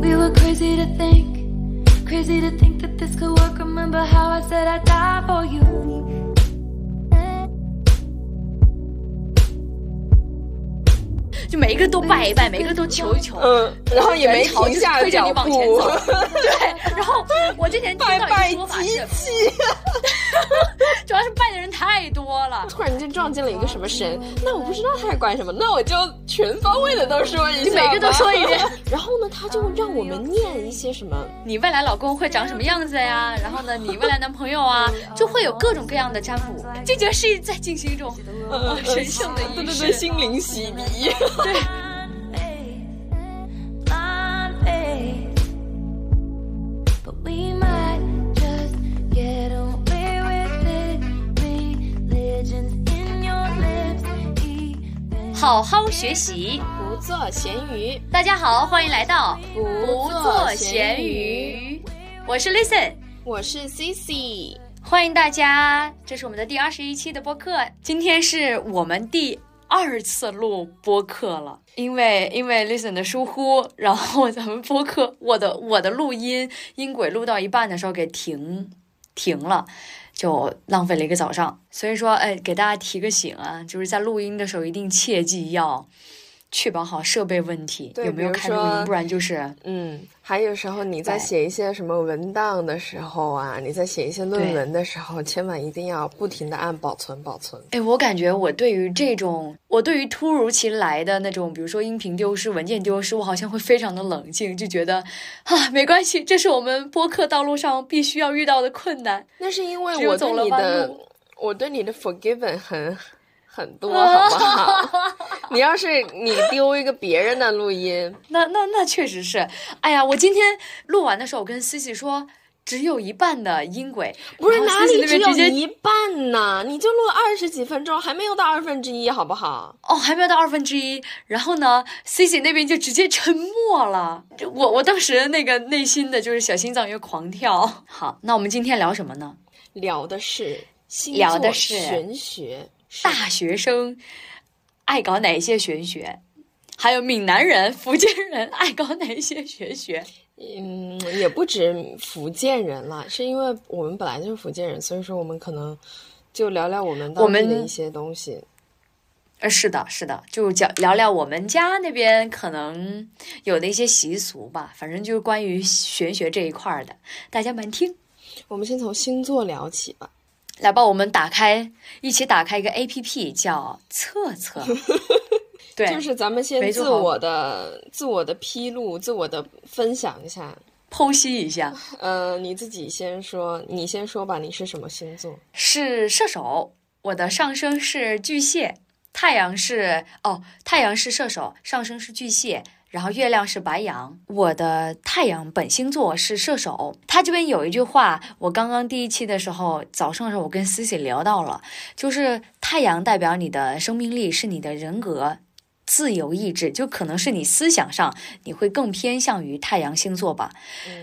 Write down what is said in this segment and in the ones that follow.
We were crazy to think, crazy to think that this could work. Remember how I said I'd die for you? 就每一个都拜一拜，每一个都求一求，嗯，然后也没人潮停下就是推着脚你往前步，走。对，然后我之前听到一拜拜个说法机是，器。 主要是拜的人太多了。突然间撞见了一个什么神，那我不知道他在管什么，那我就全方位的都说一下，你每个都说一遍。然后呢，他就让我们念一些什么，你未来老公会长什么样子呀？然后呢，你未来男朋友啊，就会有各种各样的占卜，就觉得是在进行一种呃神圣的仪式。对对对，心灵洗涤。对好好学习。不做咸鱼，大家好，欢迎来到不不做咸鱼，我是 Listen。我是 CC。欢迎大家，这是我们的第二十一期的播客。今天是我们第二次录播客了，因为因为 Listen 的疏忽，然后咱们播客我的我的录音音轨录到一半的时候给停停了。就浪费了一个早上，所以说，哎，给大家提个醒啊，就是在录音的时候一定切记要确保好设备问题，有没有开录音，不然就是嗯，还有时候你在写一些什么文档的时候啊，你在写一些论文的时候，千万一定要不停的按保存保存。哎，我感觉我对于这种，我对于突如其来的那种，比如说音频丢失、文件丢失，我好像会非常的冷静，就觉得啊，没关系，这是我们播客道路上必须要遇到的困难。那是因为我对走了弯你的路，我对你的 forgiven 很很多，好不好？你要是你丢一个别人的录音，那那那确实是，哎呀，我今天录完的时候，我跟西西说。只有一半的音轨，不是哪里只有一半呢？你就录二十几分钟，还没有到二分之一，好不好？哦，还没有到二分之一，然后呢，C C 那边就直接沉默了。我我当时那个内心的就是小心脏又狂跳。好，那我们今天聊什么呢？聊的是星座玄学，是大学生爱搞哪些玄学？还有闽南人、福建人爱搞哪些玄学？嗯，也不止福建人了，是因为我们本来就是福建人，所以说我们可能就聊聊我们我们当地的一些东西。呃，是的，是的，就讲聊聊我们家那边可能有的一些习俗吧，反正就是关于玄学这一块的，大家们听。我们先从星座聊起吧。来吧，我们打开，一起打开一个 A P P，叫测测。对，就是咱们先自我的自我的披露，自我的分享一下。剖析一下，呃，你自己先说，你先说吧，你是什么星座？是射手，我的上升是巨蟹，太阳是哦，太阳是射手，上升是巨蟹。然后月亮是白羊，我的太阳本星座是射手。他这边有一句话，我刚刚第一期的时候，早上的时候我跟思琪聊到了，就是太阳代表你的生命力，是你的人格、自由意志，就可能是你思想上你会更偏向于太阳星座吧。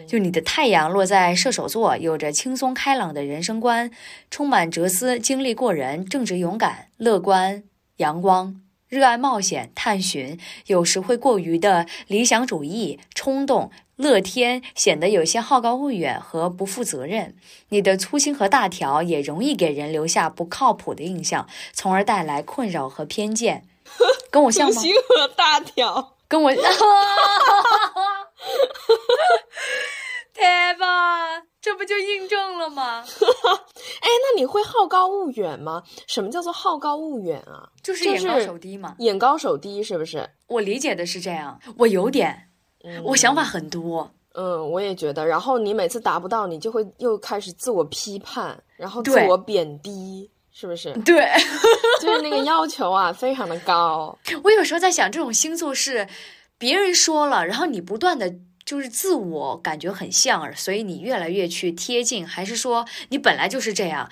就你的太阳落在射手座，有着轻松开朗的人生观，充满哲思，经历过人，正直勇敢，乐观阳光。热爱冒险、探寻，有时会过于的理想主义、冲动、乐天，显得有些好高骛远和不负责任。你的粗心和大条也容易给人留下不靠谱的印象，从而带来困扰和偏见。跟我像吗？粗心和大条，跟我，天吧，这不就印证了吗？哎，那你会好高骛远吗？什么叫做好高骛远啊？就是眼高手低嘛。眼高手低是不是？我理解的是这样，我有点，我想法很多。嗯，我也觉得。然后你每次达不到，你就会又开始自我批判，然后自我贬低，是不是？对就是那个 要求啊，非常的高。我有时候在想，这种星座是别人说了，然后你不断的。就是自我感觉很像，所以你越来越去贴近，还是说你本来就是这样？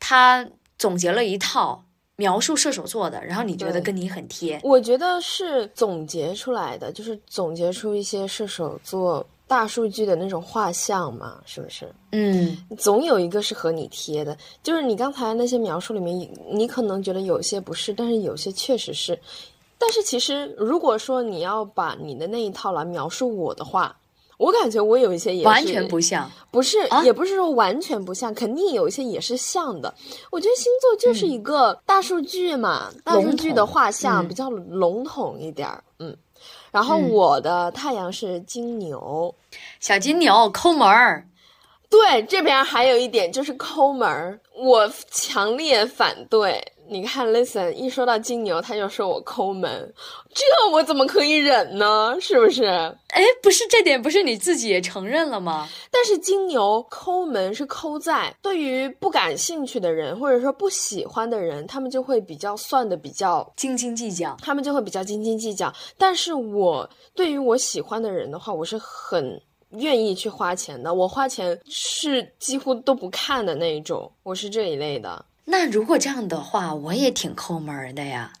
他总结了一套描述射手座的，然后你觉得跟你很贴，我觉得是总结出来的，就是总结出一些射手座大数据的那种画像嘛，是不是？嗯，总有一个是和你贴的。就是你刚才那些描述里面，你可能觉得有些不是，但是有些确实是。但是其实，如果说你要把你的那一套来描述我的话，我感觉我有一些也是完全不像。不是，啊也不是说完全不像，肯定有一些也是像的。我觉得星座就是一个大数据嘛，大数据的画像嗯比较笼统一点儿，嗯。然后嗯我的太阳是金牛，小金牛抠门儿，对，这边还有一点就是抠门儿，我强烈反对。你看，Listen，一说到金牛，他就说我抠门，这我怎么可以忍呢？是不是？哎，不是这点，不是你自己也承认了吗？但是金牛抠门是抠在对于不感兴趣的人，或者说不喜欢的人，他们就会比较算的比较，斤斤计较。他们就会比较斤斤计较。但是我对于我喜欢的人的话，我是很愿意去花钱的。我花钱是几乎都不看的那一种，我是这一类的。那如果这样的话，我也挺抠门的呀。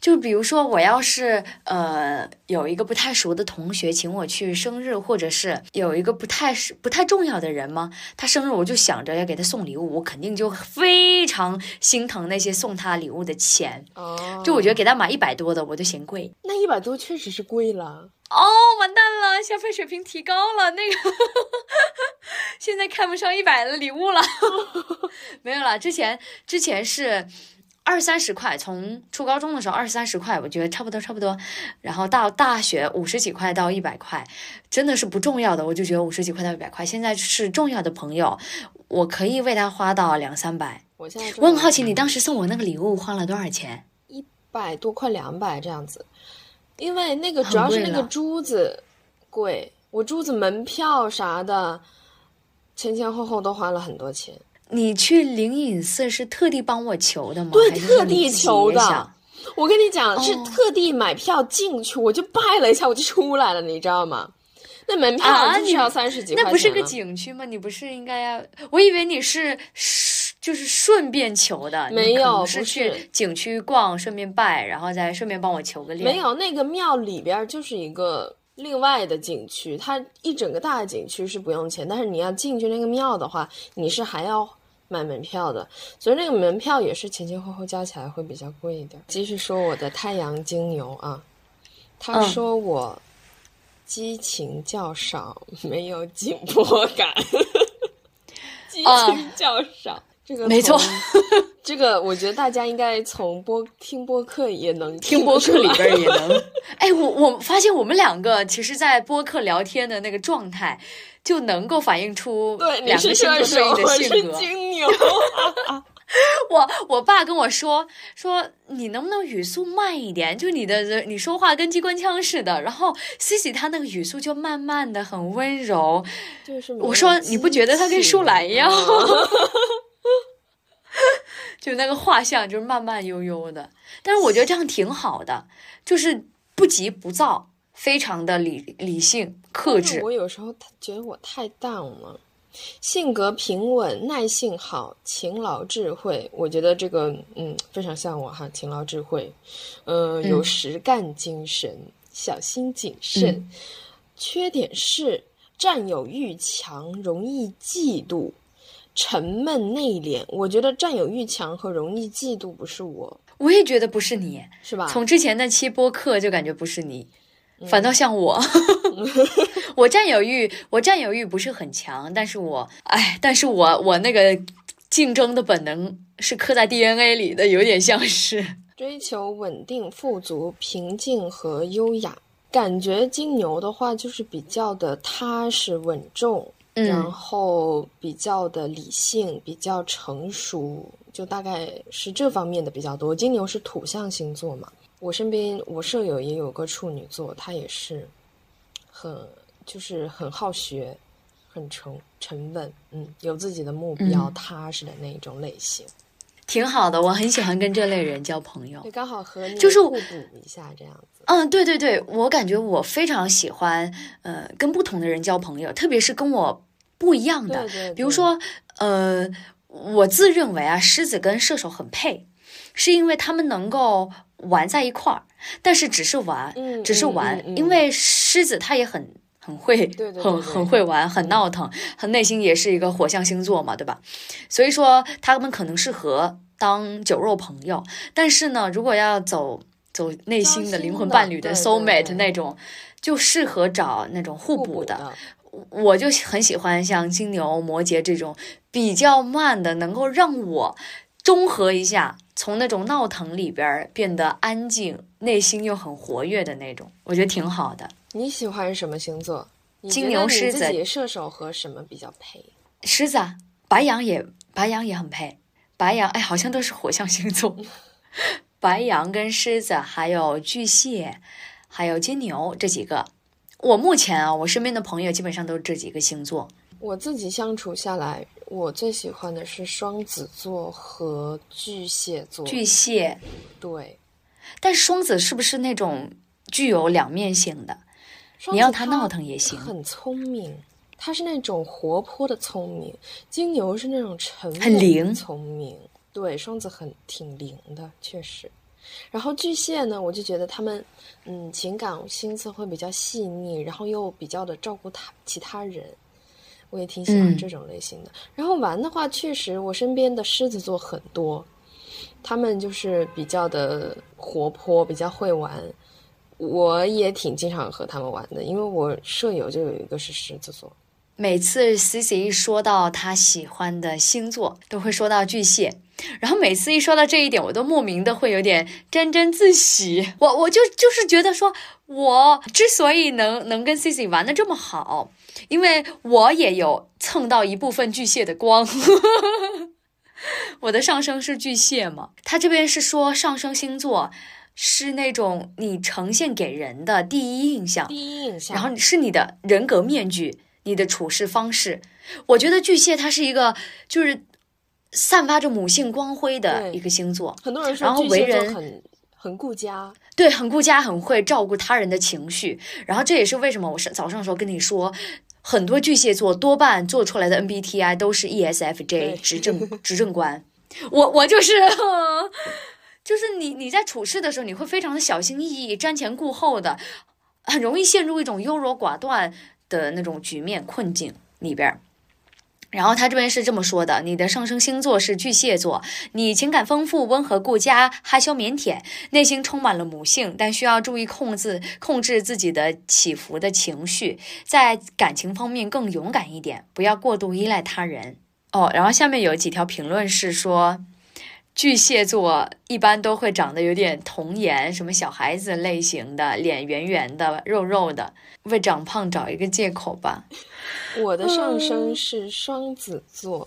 就比如说，我要是呃有一个不太熟的同学请我去生日，或者是有一个不太不太重要的人吗，他生日我就想着要给他送礼物，我肯定就非常心疼那些送他礼物的钱。哦就我觉得给他买一百多的，我就嫌贵。那一百多确实是贵了。哦，完蛋了，消费水平提高了，那个现在看不上一百的礼物了。没有了，之前之前是二三十块，从初高中的时候二三十块，我觉得差不多差不多。然后到大学五十几块到一百块，真的是不重要的，我就觉得五十几块到一百块。现在是重要的朋友，我可以为他花到两三百。我现在我很好奇，你当时送我那个礼物花了多少钱？一百多快两百这样子，因为那个主要是那个珠子贵，我珠子门票啥的，前前后后都花了很多钱。你去灵隐寺是特地帮我求的吗？对特地求的我跟你讲，哦是特地买票进去，我就拜了一下，我就出来了，你知道吗？那门票就是要三十几块钱、那不是个景区吗？你不是应该要？我以为你是是就是顺便求的，没有不是去景区逛，顺便拜，然后再顺便帮我求个恋。没有，那个庙里边就是一个另外的景区，它一整个大景区是不用钱，但是你要进去那个庙的话，你是还要买门票的，所以那个门票也是前前后后加起来会比较贵一点。继续说我的太阳金牛啊，他嗯说我激情较少，没有紧迫感，激情较少。这个没错，这个我觉得大家应该从播听播客也能听播客里边也能。哎，我我发现我们两个其实，在播客聊天的那个状态，就能够反映出对，两个星座对应的性格。金 牛。我我爸跟我说说你能不能语速慢一点？就你的你说话跟机关枪似的。然后 C C 他那个语速就慢慢的，很温柔。就是我说你不觉得他跟舒兰一样？吗？就那个画像就是慢慢悠悠的。但是我觉得这样挺好的，就是不急不躁，非常的理理性克制。我有时候觉得我太 down 了，性格平稳，耐性好，勤劳智慧。我觉得这个嗯非常像我哈，勤劳智慧，呃，有实干精神，小心谨慎。嗯缺点是占有欲强，容易嫉妒。沉闷内敛，我觉得占有欲强和容易嫉妒不是我，我也觉得不是你，是吧？从之前那期播客就感觉不是你，嗯反倒像我。我占有欲，我占有欲不是很强，但是我，哎，但是我我那个竞争的本能是刻在 DNA 里的，有点像是。追求稳定、富足、平静和优雅。感觉金牛的话就是比较的踏实稳重，嗯然后比较的理性，比较成熟，就大概是这方面的比较多。金牛是土象星座嘛，我身边我舍友也有个处女座，她也是很就是很好学，很沉沉稳，嗯，有自己的目标，嗯踏实的那种类型。挺好的，我很喜欢跟这类人交朋友对，。刚好和你就是互补一下这样子。嗯，对对对，我感觉我非常喜欢，呃，跟不同的人交朋友，特别是跟我不一样的。对对对比如说，呃，我自认为啊，狮子跟射手很配，是因为他们能够玩在一块儿，但是只是玩，嗯只是玩，嗯嗯嗯因为狮子它也很。很很会，对对对很很会玩，很闹腾，很内心也是一个火象星座嘛，对吧？所以说他们可能适合当酒肉朋友，但是呢，如果要走走内心的灵魂伴侣的 soul mate 那种，就适合找那种互补的。我就很喜欢像金牛、摩羯这种比较慢的，能够让我中和一下，从那种闹腾里边变得安静，内心又很活跃的那种，我觉得挺好的。你喜欢什么星座？金牛、狮子、射手和什么比较配？狮子、啊，白羊也白羊也很配。白羊哎，好像都是火象星座。白羊跟狮子，还有巨蟹，还有金牛这几个。我目前啊，我身边的朋友基本上都是这几个星座。我自己相处下来，我最喜欢的是双子座和巨蟹座。巨蟹，对。但双子是不是那种具有两面性的？你要他闹腾也行。很聪明，他是那种活泼的聪明。金牛是那种沉很灵聪明。对，双子很挺灵的，确实。然后巨蟹呢，我就觉得他们，嗯，情感心思会比较细腻，然后又比较的照顾他其他人，我也挺喜欢这种类型的。然后玩的话，确实我身边的狮子座很多，他们就是比较的活泼，比较会玩，我也挺经常和他们玩的，因为我舍友就有一个是狮子座。每次 C C 一说到他喜欢的星座，都会说到巨蟹。然后每次一说到这一点，我都莫名的会有点沾沾自喜。我我就就是觉得说，我之所以能能跟 C C 玩的这么好，因为我也有蹭到一部分巨蟹的光。我的上升是巨蟹嘛，他这边是说上升星座是那种你呈现给人的第一印象，第一印象，然后是你的人格面具。你的处事方式，我觉得巨蟹它是一个就是散发着母性光辉的一个星座。很多人说，然后为人很很顾家，对，很顾家，很会照顾他人的情绪。然后这也是为什么我是早上的时候跟你说，很多巨蟹座多半做出来的 MBTI 都是 ESFJ 执政执政官。我我就是，就是你你在处事的时候，你会非常的小心翼翼、瞻前顾后的，很容易陷入一种优柔寡断。的那种局面困境里边，然后他这边是这么说的：你的上升星座是巨蟹座，你情感丰富、温和顾家、害羞腼腆，内心充满了母性，但需要注意控制控制自己的起伏的情绪，在感情方面更勇敢一点，不要过度依赖他人。哦，然后下面有几条评论是说。巨蟹座一般都会长得有点童颜，什么小孩子类型的，脸圆圆的、肉肉的，为长胖找一个借口吧。我的上升是双子座，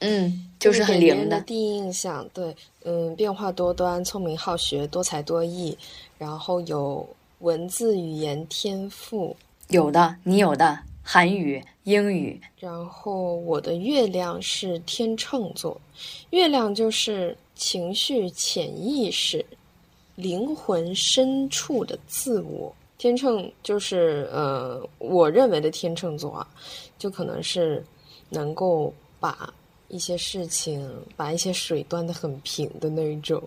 嗯，就是很灵的第一印象。对，嗯，变化多端，聪明好学，多才多艺，然后有文字语言天赋，有的，你有的。韩语、英语，然后我的月亮是天秤座，月亮就是情绪、潜意识、灵魂深处的自我。天秤就是呃，我认为的天秤座啊，就可能是能够把一些事情、把一些水端得很平的那一种。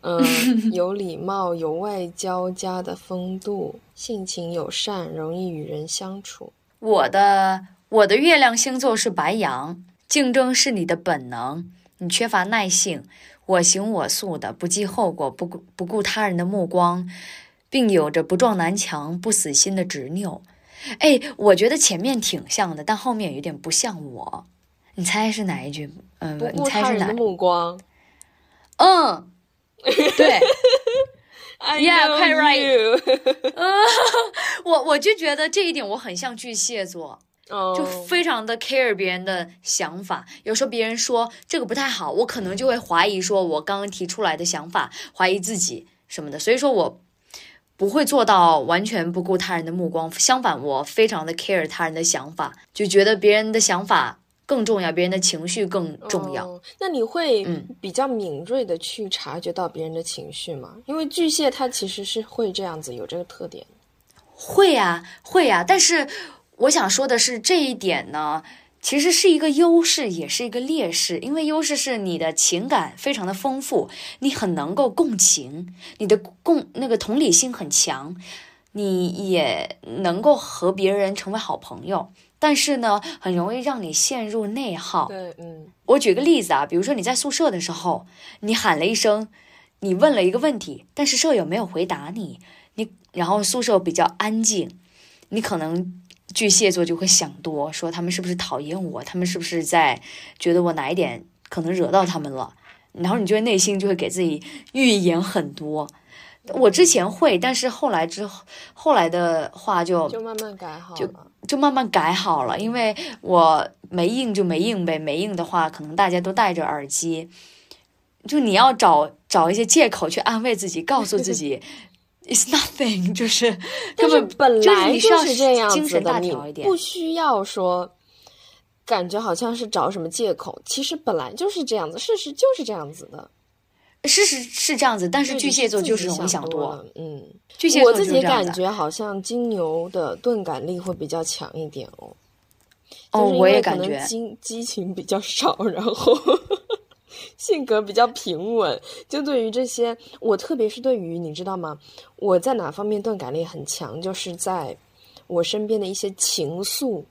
嗯，有礼貌、有外交家的风度，性情友善，容易与人相处。我的我的月亮星座是白羊，竞争是你的本能，你缺乏耐性，我行我素的，不计后果，不顾不顾他人的目光，并有着不撞南墙不死心的执拗。哎，我觉得前面挺像的，但后面有点不像我。你猜是哪一句？嗯，你猜是哪？目光。嗯，对。Yeah, quite right. 我我就觉得这一点我很像巨蟹座，就非常的 care 别人的想法。有时候别人说这个不太好，我可能就会怀疑说我刚刚提出来的想法，怀疑自己什么的。所以说我不会做到完全不顾他人的目光，相反，我非常的 care 他人的想法，就觉得别人的想法。更重要，别人的情绪更重要。那你会比较敏锐的去察觉到别人的情绪吗？因为巨蟹它其实是会这样子，有这个特点。会呀，会呀。但是我想说的是，这一点呢，其实是一个优势，也是一个劣势。因为优势是你的情感非常的丰富，你很能够共情，你的共那个同理心很强。你也能够和别人成为好朋友，但是呢，很容易让你陷入内耗。对，嗯我举个例子啊，比如说你在宿舍的时候，你喊了一声，你问了一个问题，但是舍友没有回答你，你然后宿舍比较安静，你可能巨蟹座就会想多，说他们是不是讨厌我，他们是不是在觉得我哪一点可能惹到他们了，然后你就会内心就会给自己预言很多。我之前会，但是后来之后，后来的话就就慢慢改好就了。就慢慢改好了，因为我没应就没应呗，没应的话，可能大家都戴着耳机，就你要找找一些借口去安慰自己，告诉自己 it's nothing，就是但是根本本来就是这样子的，你不需要说，感觉好像是找什么借口，其实本来就是这样子，事实就是这样子的。事实是这样子，但是巨蟹座就是容易想多，嗯，巨蟹我自己感觉好像金牛的钝感力会比较强一点哦。哦就是我也感觉激激情比较少，然后 性格比较平稳。就对于这些，我特别是对于你知道吗？我在哪方面钝感力很强，就是在我身边的一些情愫，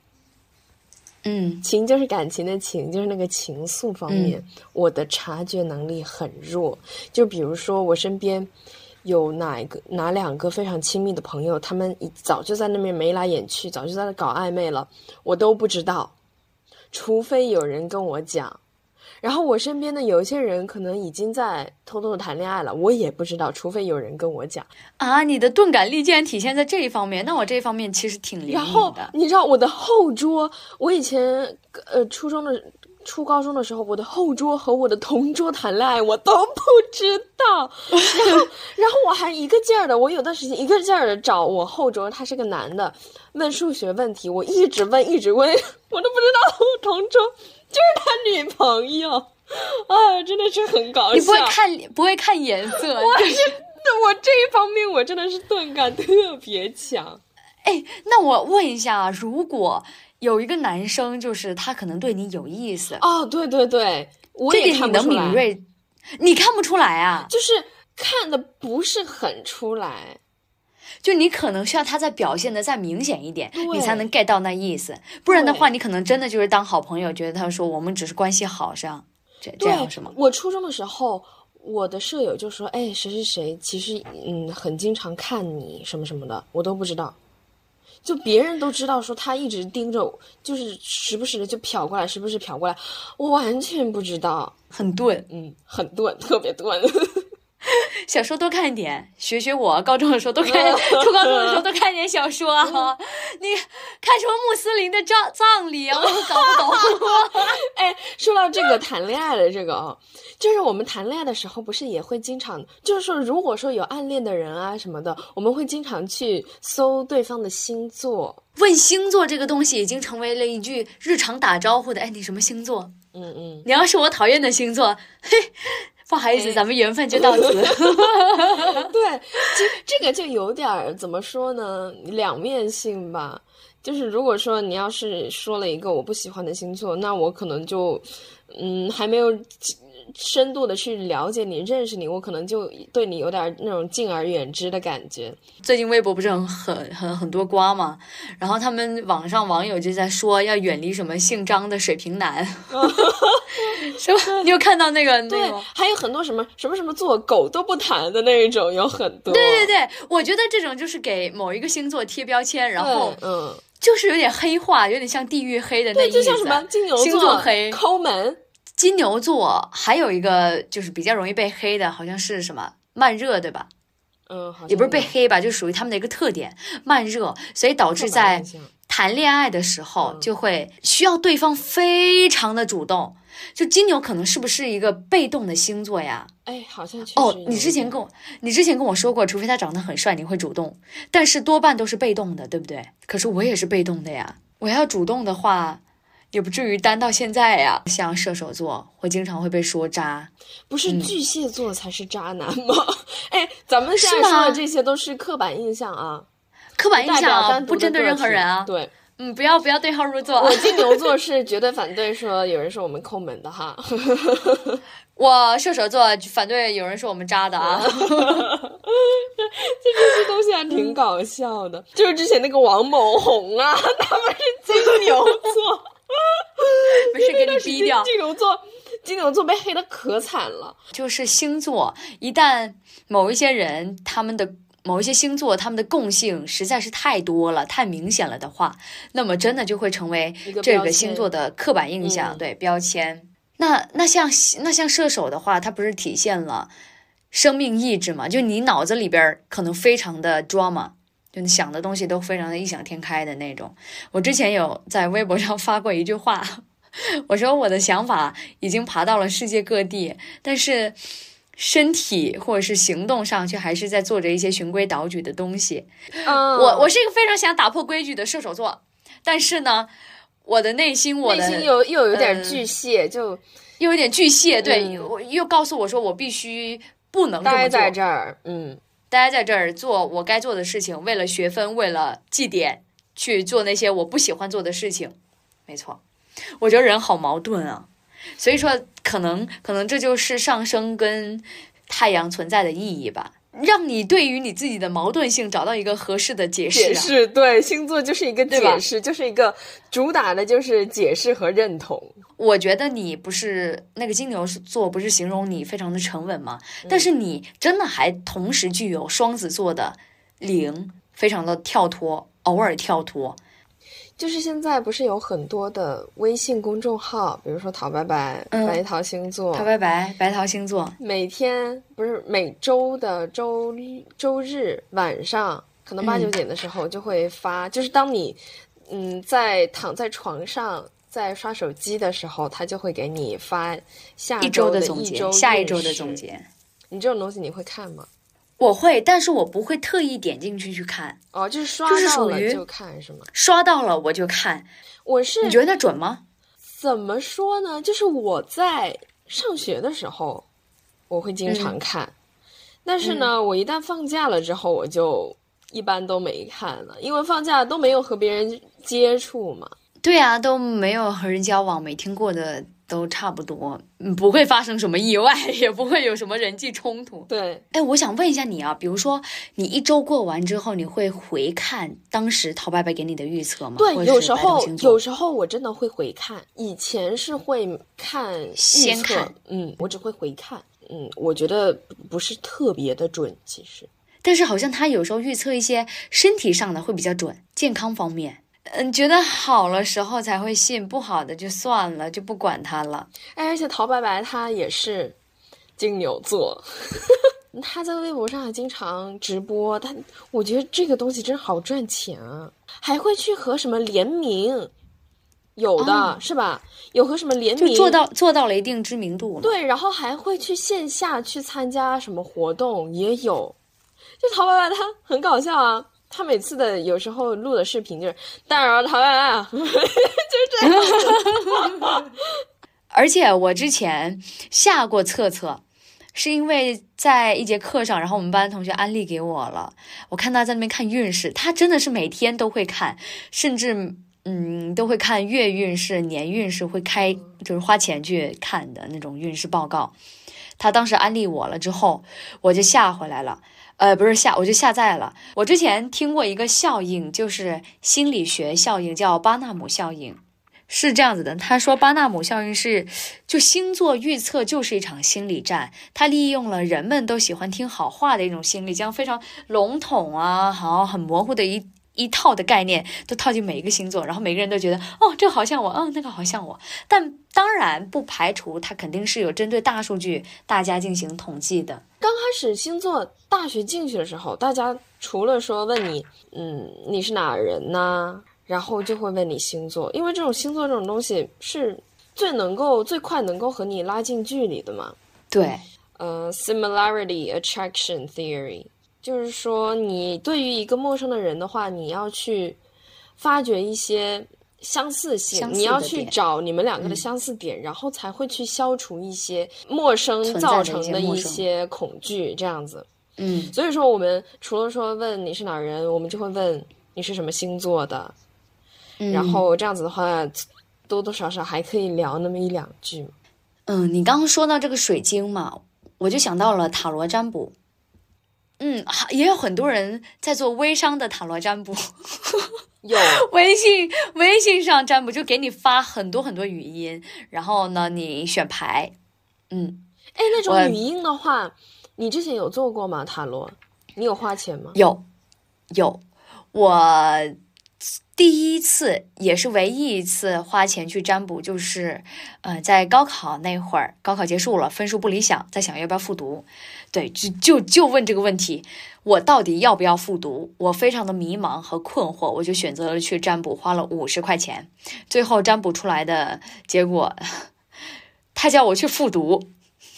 嗯情就是感情的情，就是那个情愫方面，嗯我的察觉能力很弱。就比如说我身边有哪一个哪两个非常亲密的朋友，他们一早就在那边眉来眼去，早就在那搞暧昧了，我都不知道，除非有人跟我讲。然后我身边的有一些人可能已经在偷偷的谈恋爱了，我也不知道，除非有人跟我讲。啊，你的钝感力竟然体现在这一方面，那我这一方面其实挺灵然后敏的。你知道我的后桌，我以前呃初中的初高中的时候，我的后桌和我的同桌谈恋爱，我都不知道。然后然后我还一个劲儿的，我有段时间一个劲儿的找我后桌，他是个男的，问数学问题，我一直问一直问，我都不知道我同桌就是他女朋友。啊，真的是很搞笑。你不会看不会看颜色，就是我这一方面我真的是钝感特别强。哎，那我问一下，如果有一个男生，就是他可能对你有意思，哦，对对对，我也这点你能看不出来。敏锐，你看不出来啊？就是看的不是很出来。就你可能需要他再表现的再明显一点，你才能 get 到那意思。不然的话，你可能真的就是当好朋友，觉得他说我们只是关系好，这样这这样是吗？我初中的时候，我的舍友就说：“哎，谁谁谁，其实嗯，很经常看你什么什么的，我都不知道。”就别人都知道说他一直盯着我，就是时不时的就瞟过来，时不时瞟过来，我完全不知道。很钝，嗯，很钝，特别钝。小说多看点，学学我。高中的时候多看，初高中的时候多看点 小说啊。你看什么穆斯林的葬葬礼啊？我都搞不懂。哎，说到这个谈恋爱的这个啊，就是我们谈恋爱的时候，不是也会经常，就是说，如果说有暗恋的人啊什么的，我们会经常去搜对方的星座。问星座这个东西已经成为了一句日常打招呼的。哎，你什么星座？嗯嗯，你要是我讨厌的星座，嘿，不好意思，咱们缘分就到此。对，这这个就有点儿怎么说呢，两面性吧。就是如果说你要是说了一个我不喜欢的星座，那我可能就，嗯，还没有深度的去了解你、认识你，我可能就对你有点那种敬而远之的感觉。最近微博不是很很很很多瓜嘛，然后他们网上网友就在说要远离什么姓张的水瓶男，是吧？你有看到那个那对个？，还有很多什么什么什么做狗都不谈的那一种，有很多。对对对，我觉得这种就是给某一个星座贴标签，然后嗯，就是有点黑化，有点像地狱黑的那对，意思。就像什么金牛座座黑，抠门，金牛座还有一个就是比较容易被黑的，好像是什么慢热，对吧？嗯，好也不是被黑吧，就属于他们的一个特点，慢热，所以导致在谈恋爱的时候嗯就会需要对方非常的主动。就金牛可能是不是一个被动的星座呀？哎，好像确实哦，你之前跟我，你之前跟我说过，除非他长得很帅，你会主动，但是多半都是被动的，对不对？可是我也是被动的呀，我要主动的话，也不至于单到现在呀。像射手座会经常会被说渣，不是巨蟹座才是渣男吗？哎，咱们现在说的这些都是刻板印象啊，刻板印象啊，不针对任何人啊。对，嗯，不要不要对号入座。我金 牛座是绝对反对说有人说我们抠门的哈。我射手座反对有人说我们渣的啊。这这些东西还挺搞笑的，就是之前那个王某红啊，他们是金牛座，没事给你逼掉。金牛座，金牛座被黑的可惨了。就是星座，一旦某一些人他们的。某一些星座，他们的共性实在是太多了、太明显了的话，那么真的就会成为这个星座的刻板印象，对标签。那那像那像射手的话，它不是体现了生命意志嘛？就你脑子里边可能非常的 drama，就你想的东西都非常的异想天开的那种。我之前有在微博上发过一句话，我说我的想法已经爬到了世界各地，但是。身体或者是行动上，却还是在做着一些循规蹈矩的东西。嗯，我我是一个非常想打破规矩的射手座，但是呢，我的内心，我的内心又又有点巨蟹，就又有点巨蟹。对，我又告诉我说，我必须不能待在这儿，嗯，待在这儿做我该做的事情，为了学分，为了绩点，去做那些我不喜欢做的事情。没错，我觉得人好矛盾啊。所以说，可能可能这就是上升跟太阳存在的意义吧，让你对于你自己的矛盾性找到一个合适的解释。解释对星座就是一个解释，就是一个主打的就是解释和认同。我觉得你不是那个金牛座，不是形容你非常的沉稳吗？但是你真的还同时具有双子座的灵，非常的跳脱，偶尔跳脱。就是现在不是有很多的微信公众号，比如说陶白白、白桃星座、陶白白、白桃星座，每天不是每周的周周日晚上，可能八九点的时候就会发。就是当你嗯在躺在床上在刷手机的时候，他就会给你发下周的总结、下一周的总结。你这种东西你会看吗？我会，但是我不会特意点进去去看。哦，就是刷到了就看是吗？刷到了我就看。我是你觉得准吗？怎么说呢？就是我在上学的时候，我会经常看，但是呢，我一旦放假了之后，我就一般都没看了，因为放假都没有和别人接触嘛。对啊，都没有和人交往，没听过的。都差不多，嗯，不会发生什么意外，也不会有什么人际冲突。对，哎，我想问一下你啊，比如说你一周过完之后，你会回看当时陶白白给你的预测吗？对，有时候有时候我真的会回看，以前是会看先看，嗯，我只会回看，嗯，我觉得不是特别的准，其实，但是好像他有时候预测一些身体上的会比较准，健康方面。嗯，觉得好了时候才会信，不好的就算了，就不管他了。哎，而且陶白白他也是金牛座，他在微博上还经常直播。他我觉得这个东西真好赚钱啊，还会去和什么联名，有的是吧？有和什么联名，做到做到了一定知名度。对，然后还会去线下去参加什么活动，也有。就陶白白他很搞笑啊。他每次的有时候录的视频就是大耳桃啊，就这样。而且我之前下过测测，是因为在一节课上，然后我们班同学安利给我了。我看他在那边看运势，他真的是每天都会看，甚至嗯都会看月运势、年运势，会开就是花钱去看的那种运势报告。他当时安利我了之后，我就下回来了。呃，不是下，我就下载了。我之前听过一个效应，就是心理学效应，叫巴纳姆效应，是这样子的。他说，巴纳姆效应是，就星座预测就是一场心理战，他利用了人们都喜欢听好话的一种心理，将非常笼统啊，好很模糊的一。一套的概念都套进每一个星座，然后每个人都觉得哦，这个好像我，嗯，那个好像我。但当然不排除它肯定是有针对大数据大家进行统计的。刚开始星座大学进去的时候，大家除了说问你，嗯，你是哪人呢？然后就会问你星座，因为这种星座这种东西是最能够最快能够和你拉近距离的嘛。对，呃，similarity attraction theory。就是说，你对于一个陌生的人的话，你要去发掘一些相似性，你要去找你们两个的相似点，然后才会去消除一些陌生造成的一些恐惧，这样子。嗯，所以说，我们除了说问你是哪人，我们就会问你是什么星座的，然后这样子的话，多多少少还可以聊那么一两句。嗯，你刚刚说到这个水晶嘛，我就想到了塔罗占卜。嗯，也有很多人在做微商的塔罗占卜，有微信微信上占卜就给你发很多很多语音，然后呢你选牌。嗯，哎，那种语音的话，你之前有做过吗？塔罗，你有花钱吗？有，有，我。第一次也是唯一一次花钱去占卜，就是，呃，在高考那会儿，高考结束了，分数不理想，在想要不要复读，对，就就就问这个问题，我到底要不要复读？我非常的迷茫和困惑，我就选择了去占卜，花了五十块钱，最后占卜出来的结果，他叫我去复读，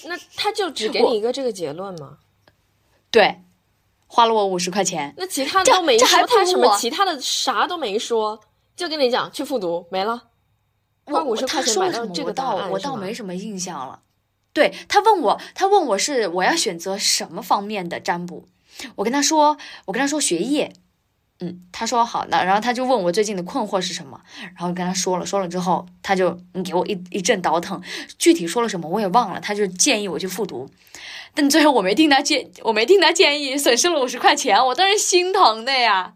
那他就只给你一个这个结论吗？对。花了我五十块钱，那其他的都没说，他什么其他的啥都没说，就跟你讲去复读没了。花五十块钱买到这个道，我倒没什么印象了。对他问我，他问我是我要选择什么方面的占卜，我跟他说，我跟他说学业，嗯，他说好的，然后他就问我最近的困惑是什么，然后跟他说了，说了之后，他就给我一一阵倒腾，具体说了什么我也忘了，他就建议我去复读。但最后我没听他建，我没听他建议，损失了五十块钱，我当时心疼的呀。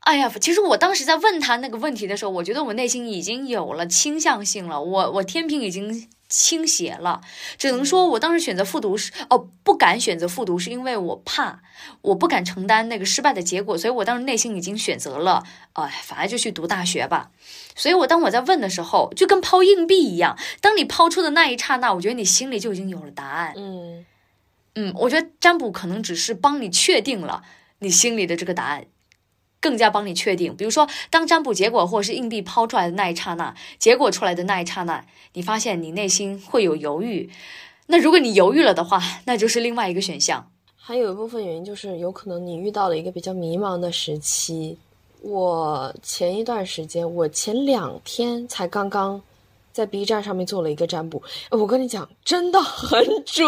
哎呀，其实我当时在问他那个问题的时候，我觉得我内心已经有了倾向性了，我我天平已经倾斜了。只能说我当时选择复读是哦，不敢选择复读是因为我怕，我不敢承担那个失败的结果，所以我当时内心已经选择了，哎，反正就去读大学吧。所以我当我在问的时候，就跟抛硬币一样，当你抛出的那一刹那，我觉得你心里就已经有了答案。嗯。嗯，我觉得占卜可能只是帮你确定了你心里的这个答案，更加帮你确定。比如说，当占卜结果或者是硬币抛出来的那一刹那，结果出来的那一刹那，你发现你内心会有犹豫。那如果你犹豫了的话，那就是另外一个选项。还有一部分原因就是有可能你遇到了一个比较迷茫的时期。我前一段时间，我前两天才刚刚在 B 站上面做了一个占卜，我跟你讲，真的很准。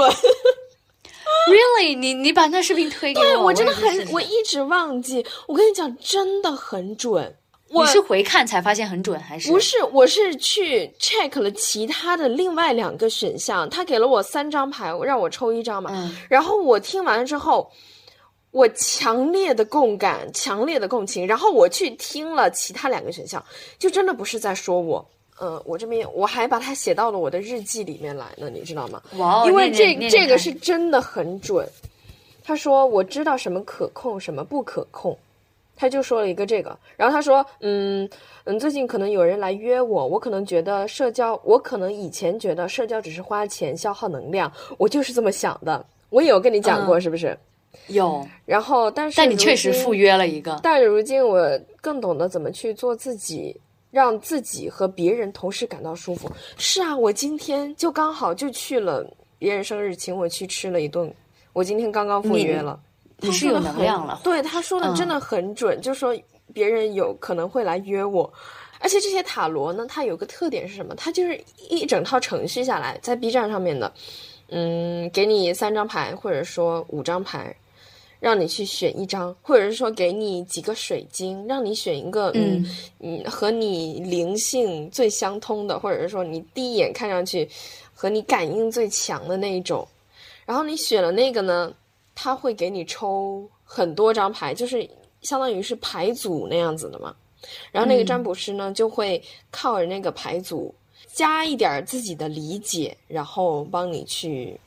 Really，你你把那视频推给我，对我真的很，我一直忘记。我跟你讲，真的很准。你是回看才发现很准，还是不是？我是去 check 了其他的另外两个选项，他给了我三张牌，让我抽一张嘛。然后我听完了之后，我强烈的共感，强烈的共情。然后我去听了其他两个选项，就真的不是在说我。嗯，我这边我还把它写到了我的日记里面来呢，你知道吗？哇，因为这这个是真的很准。他说我知道什么可控，什么不可控，他就说了一个这个。然后他说，嗯嗯，最近可能有人来约我，我可能觉得社交，我可能以前觉得社交只是花钱消耗能量，我就是这么想的。我有跟你讲过，是不是？有。然后，但是但你确实赴约了一个。但如今我更懂得怎么去做自己。让自己和别人同时感到舒服。是啊，我今天就刚好就去了别人生日，请我去吃了一顿。我今天刚刚赴约了，他是有能量了。对，他说的真的很准，就说别人有可能会来约我。而且这些塔罗呢，它有个特点是什么？它就是一整套程序下来，在 B 站上面的，嗯，给你三张牌，或者说五张牌。让你去选一张，或者是说给你几个水晶，让你选一个，嗯嗯，和你灵性最相通的，或者是说你第一眼看上去和你感应最强的那一种。然后你选了那个呢，他会给你抽很多张牌，就是相当于是牌组那样子的嘛。然后那个占卜师呢，就会靠着那个牌组加一点自己的理解，然后帮你去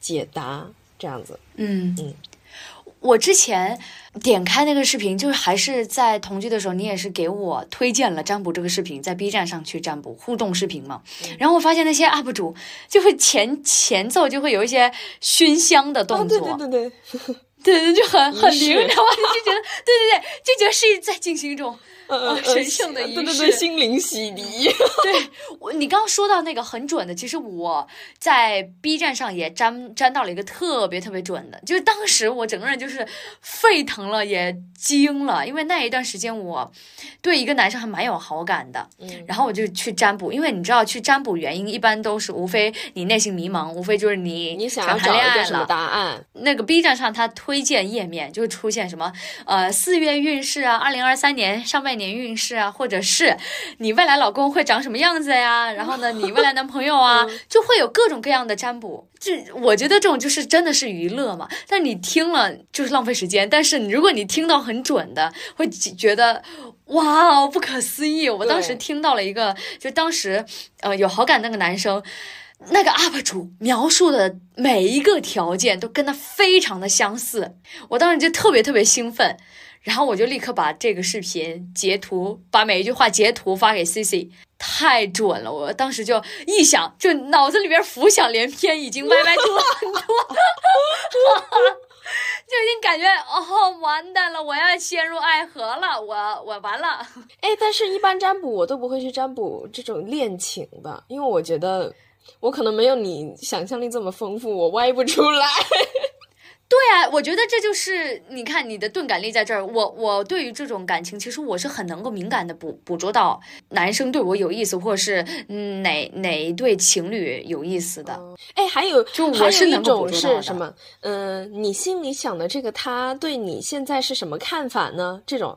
解答这样子。嗯嗯。我之前点开那个视频，就是还是在同居的时候，你也是给我推荐了占卜这个视频，在 B 站上去占卜互动视频嘛。然后我发现那些 UP 主就会前前奏就会有一些熏香的动作，对对对对，对对就很很灵，然后就觉得对对对，就觉得是在进行一种。呃，神圣的仪式，对对对，心灵洗涤。对我，你刚刚说到那个很准的，其实我在 B 站上也沾沾到了一个特别特别准的，就是当时我整个人就是沸腾了，也惊了，因为那一段时间我对一个男生还蛮有好感的，嗯，然后我就去占卜，因为你知道去占卜原因一般都是无非你内心迷茫，无非就是你你想要找一个什么答案。那个 B 站上他推。推荐页面，就会出现什么呃四月运势啊，二零二三年上半年运势啊，或者是你未来老公会长什么样子呀？然后呢，你未来男朋友啊，就会有各种各样的占卜。这我觉得这种就是真的是娱乐嘛，但你听了就是浪费时间。但是如果你听到很准的，会觉得哇，不可思议！我当时听到了一个，就当时呃有好感那个男生。那个 UP 主描述的每一个条件都跟他非常的相似，我当时就特别特别兴奋，然后我就立刻把这个视频截图，把每一句话截图发给 CC，太准了！我当时就一想，就脑子里边浮想联翩，已经歪歪多很多 就已经感觉哦，完蛋了，我要陷入爱河了，我我完了。哎，但是一般占卜我都不会去占卜这种恋情的，因为我觉得。我可能没有你想象力这么丰富，我歪不出来。对啊，我觉得这就是你看你的钝感力在这儿。我我对于这种感情，其实我是很能够敏感的捕捕捉到男生对我有意思，或者是哪哪一对情侣有意思的。哎，还有就我是一种是什么？嗯，你心里想的这个他对你现在是什么看法呢？这种。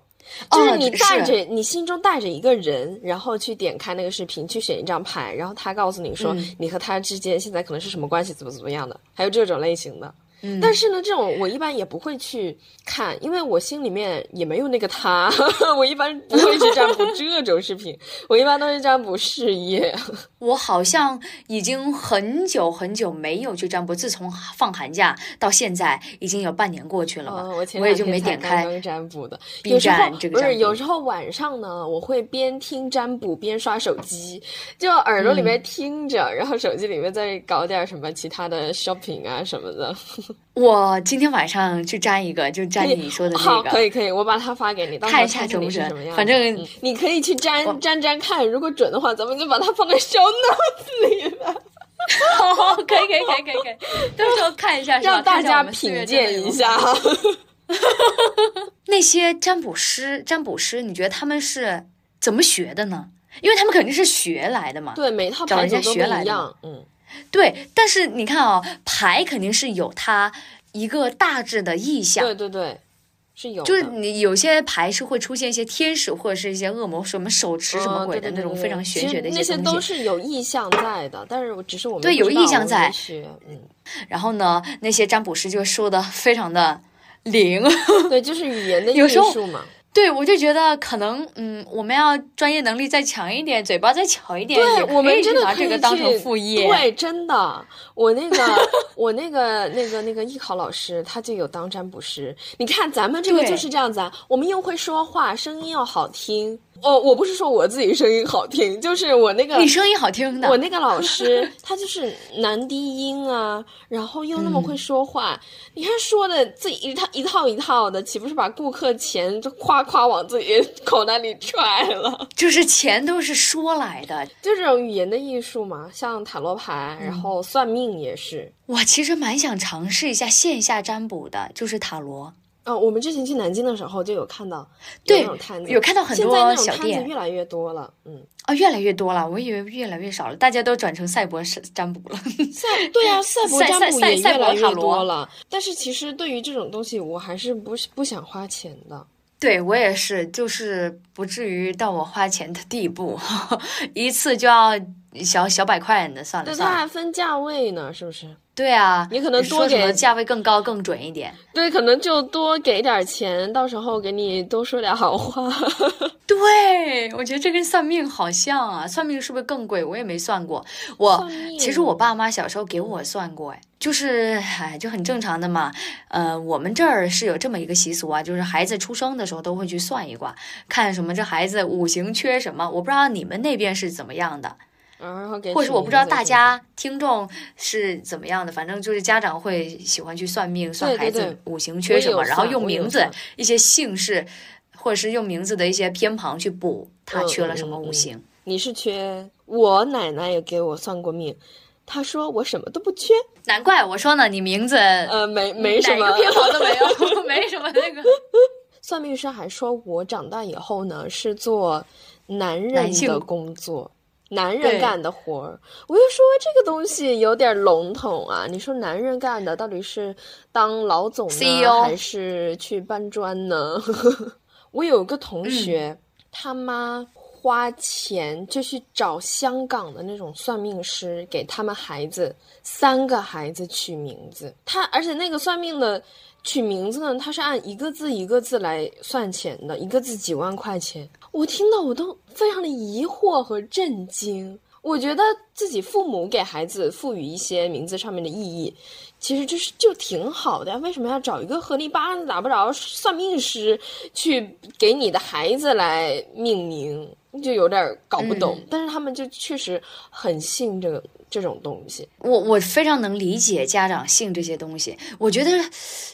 就是你带着你心中带着一个人，然后去点开那个视频，去选一张牌，然后他告诉你说你和他之间现在可能是什么关系，怎么怎么样的，还有这种类型的。但是呢，这种我一般也不会去看，因为我心里面也没有那个他，我一般不会去占卜 这种视频，我一般都是占卜事业。我好像已经很久很久没有去占卜，自从放寒假到现在，已经有半年过去了嘛。我也就没点开占卜的。B 站这个不是，有时候晚上呢，我会边听占卜边刷手机，就耳朵里面听着，然后手机里面再搞点什么其他的 shopping 啊什么的。我今天晚上去粘一个，就粘你说的那个。可以可以，我把它发给你，看一下准不准。反正你可以去粘粘粘看，如果准的话，咱们就把它放在小脑子里了。好，可以可以可以可以可以，到时候看一下，让大家品鉴一下。那些占卜师，占卜师，你觉得他们是怎么学的呢？因为他们肯定是学来的嘛。对，每套牌都不一样。嗯。对，但是你看啊，牌肯定是有它一个大致的意向。对对对，是有。就是你有些牌是会出现一些天使或者是一些恶魔，什么手持什么鬼的那种非常玄学的一些东西。那些都是有意向在的，但是只是我们对有意向在。嗯。然后呢，那些占卜师就说的非常的灵。对，就是语言的 艺术嘛。对，我就觉得可能，嗯，我们要专业能力再强一点，嘴巴再巧一点，对，我们真的拿这个当成副业。对，真的，我那个，我那个，那个，那个艺考老师，他就有当占卜师。你看，咱们这个就是这样子啊，我们又会说话，声音又好听。哦，我不是说我自己声音好听，就是我那个你声音好听的，我那个老师他就是男低音啊，然后又那么会说话，你看说的自己一套一套一套的，岂不是把顾客钱就夸夸往自己口袋里揣了？就是钱都是说来的，就这种语言的艺术嘛，像塔罗牌，然后算命也是。我其实蛮想尝试一下线下占卜的，就是塔罗。哦，我们之前去南京的时候就有看到，对，那种摊子，有看到很多小店，越来越多了，嗯，啊，越来越多了，我以为越来越少了，大家都转成赛博占卜了，赛对啊，赛博占卜也越来越多了，但是其实对于这种东西，我还是不不想花钱的。对我也是，就是不至于到我花钱的地步，一次就要小小百块的，算了算了。它还分价位呢，是不是？对啊，你可能多给价位更高更准一点。对，可能就多给点钱，到时候给你多说点好话。对，我觉得这跟算命好像啊，算命是不是更贵？我也没算过。我其实我爸妈小时候给我算过，哎，就是哎，就很正常的嘛。呃，我们这儿是有这么一个习俗啊，就是孩子出生的时候都会去算一卦，看什么这孩子五行缺什么。我不知道你们那边是怎么样的。或者我不知道大家听众是怎么样的，反正就是家长会喜欢去算命，算孩子五行缺什么，然后用名字一些姓氏，或者是用名字的一些偏旁去补他缺了什么五行。你是缺？我奶奶也给我算过命，她说我什么都不缺。难怪我说呢，你名字呃没没什么偏旁都没有，没什么那个。算命师还说我长大以后呢是做男人的工作。男人干的活儿，我就说这个东西有点笼统啊。你说男人干的到底是当老总呢，还是去搬砖呢？我有个同学，他妈花钱就去找香港的那种算命师，给他们孩子三个孩子取名字。他而且那个算命的。取名字呢，他是按一个字一个字来算钱的，一个字几万块钱。我听到我都非常的疑惑和震惊。我觉得自己父母给孩子赋予一些名字上面的意义，其实就是就挺好的呀。为什么要找一个合力巴打不着算命师去给你的孩子来命名？就有点搞不懂。但是他们就确实很信这个。这种东西，我我非常能理解家长信这些东西。我觉得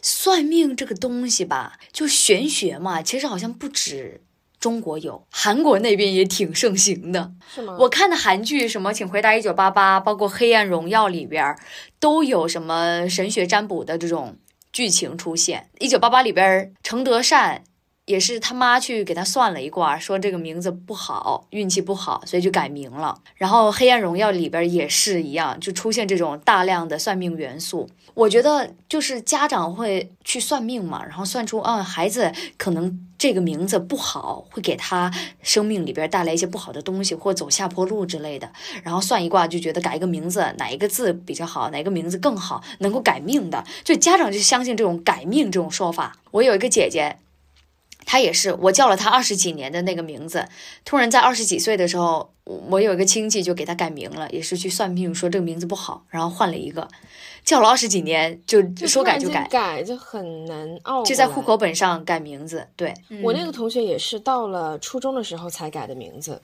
算命这个东西吧，就玄学嘛，其实好像不止中国有，韩国那边也挺盛行的。是吗？我看的韩剧什么《请回答一九八八》，包括《黑暗荣耀》里边都有什么神学占卜的这种剧情出现。《一九八八》里边程德善。也是他妈去给他算了一卦，说这个名字不好，运气不好，所以就改名了。然后《黑暗荣耀》里边也是一样，就出现这种大量的算命元素。我觉得就是家长会去算命嘛，然后算出，嗯，孩子可能这个名字不好，会给他生命里边带来一些不好的东西，或走下坡路之类的。然后算一卦就觉得改一个名字，哪一个字比较好，哪个名字更好，能够改命的，就家长就相信这种改命这种说法。我有一个姐姐。他也是，我叫了他二十几年的那个名字，突然在二十几岁的时候，我有一个亲戚就给他改名了，也是去算命说这个名字不好，然后换了一个，叫了二十几年就说改就改，改就很难熬，就在户口本上改名字。对我那个同学也是到了初中的时候才改的名字。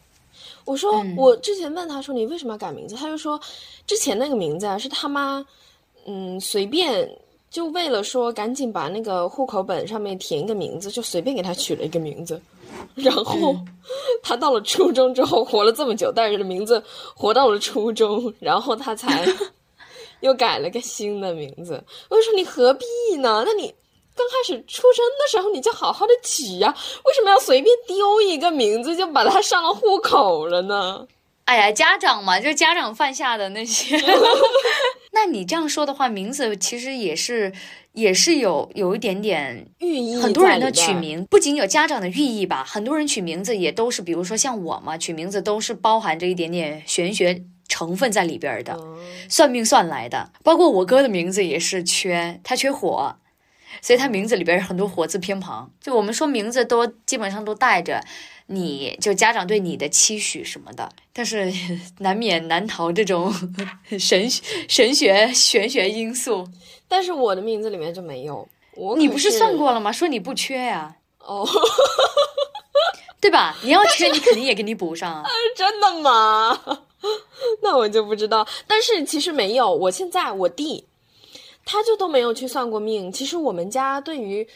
我说我之前问他说你为什么要改名字，他就说之前那个名字啊是他妈嗯随便。就为了说赶紧把那个户口本上面填一个名字，就随便给他取了一个名字。然后 他到了初中之后，活了这么久，带着的名字活到了初中，然后他才 又改了个新的名字。我就说你何必呢？那你刚开始出生的时候你就好好的取呀，为什么要随便丢一个名字就把它上了户口了呢？哎呀，家长嘛，就家长犯下的那些。那你这样说的话，名字其实也是，也是有有一点点寓意。很多人的取名不仅有家长的寓意吧，很多人取名字也都是，比如说像我嘛，取名字都是包含着一点点玄学成分在里边的，算命算来的。包括我哥的名字也是缺，他缺火，所以他名字里边有很多火字偏旁。就我们说名字都基本上都带着。你就家长对你的期许什么的，但是 难免难逃这种神 神学玄学因素。但是我的名字里面就没有，我你不是算过了吗？说你不缺呀，哦，对吧？你要缺，你肯定也给你补上。真的吗？那我就不知道。但是其实没有，我现在我弟他就都没有去算过命。其实我们家对于。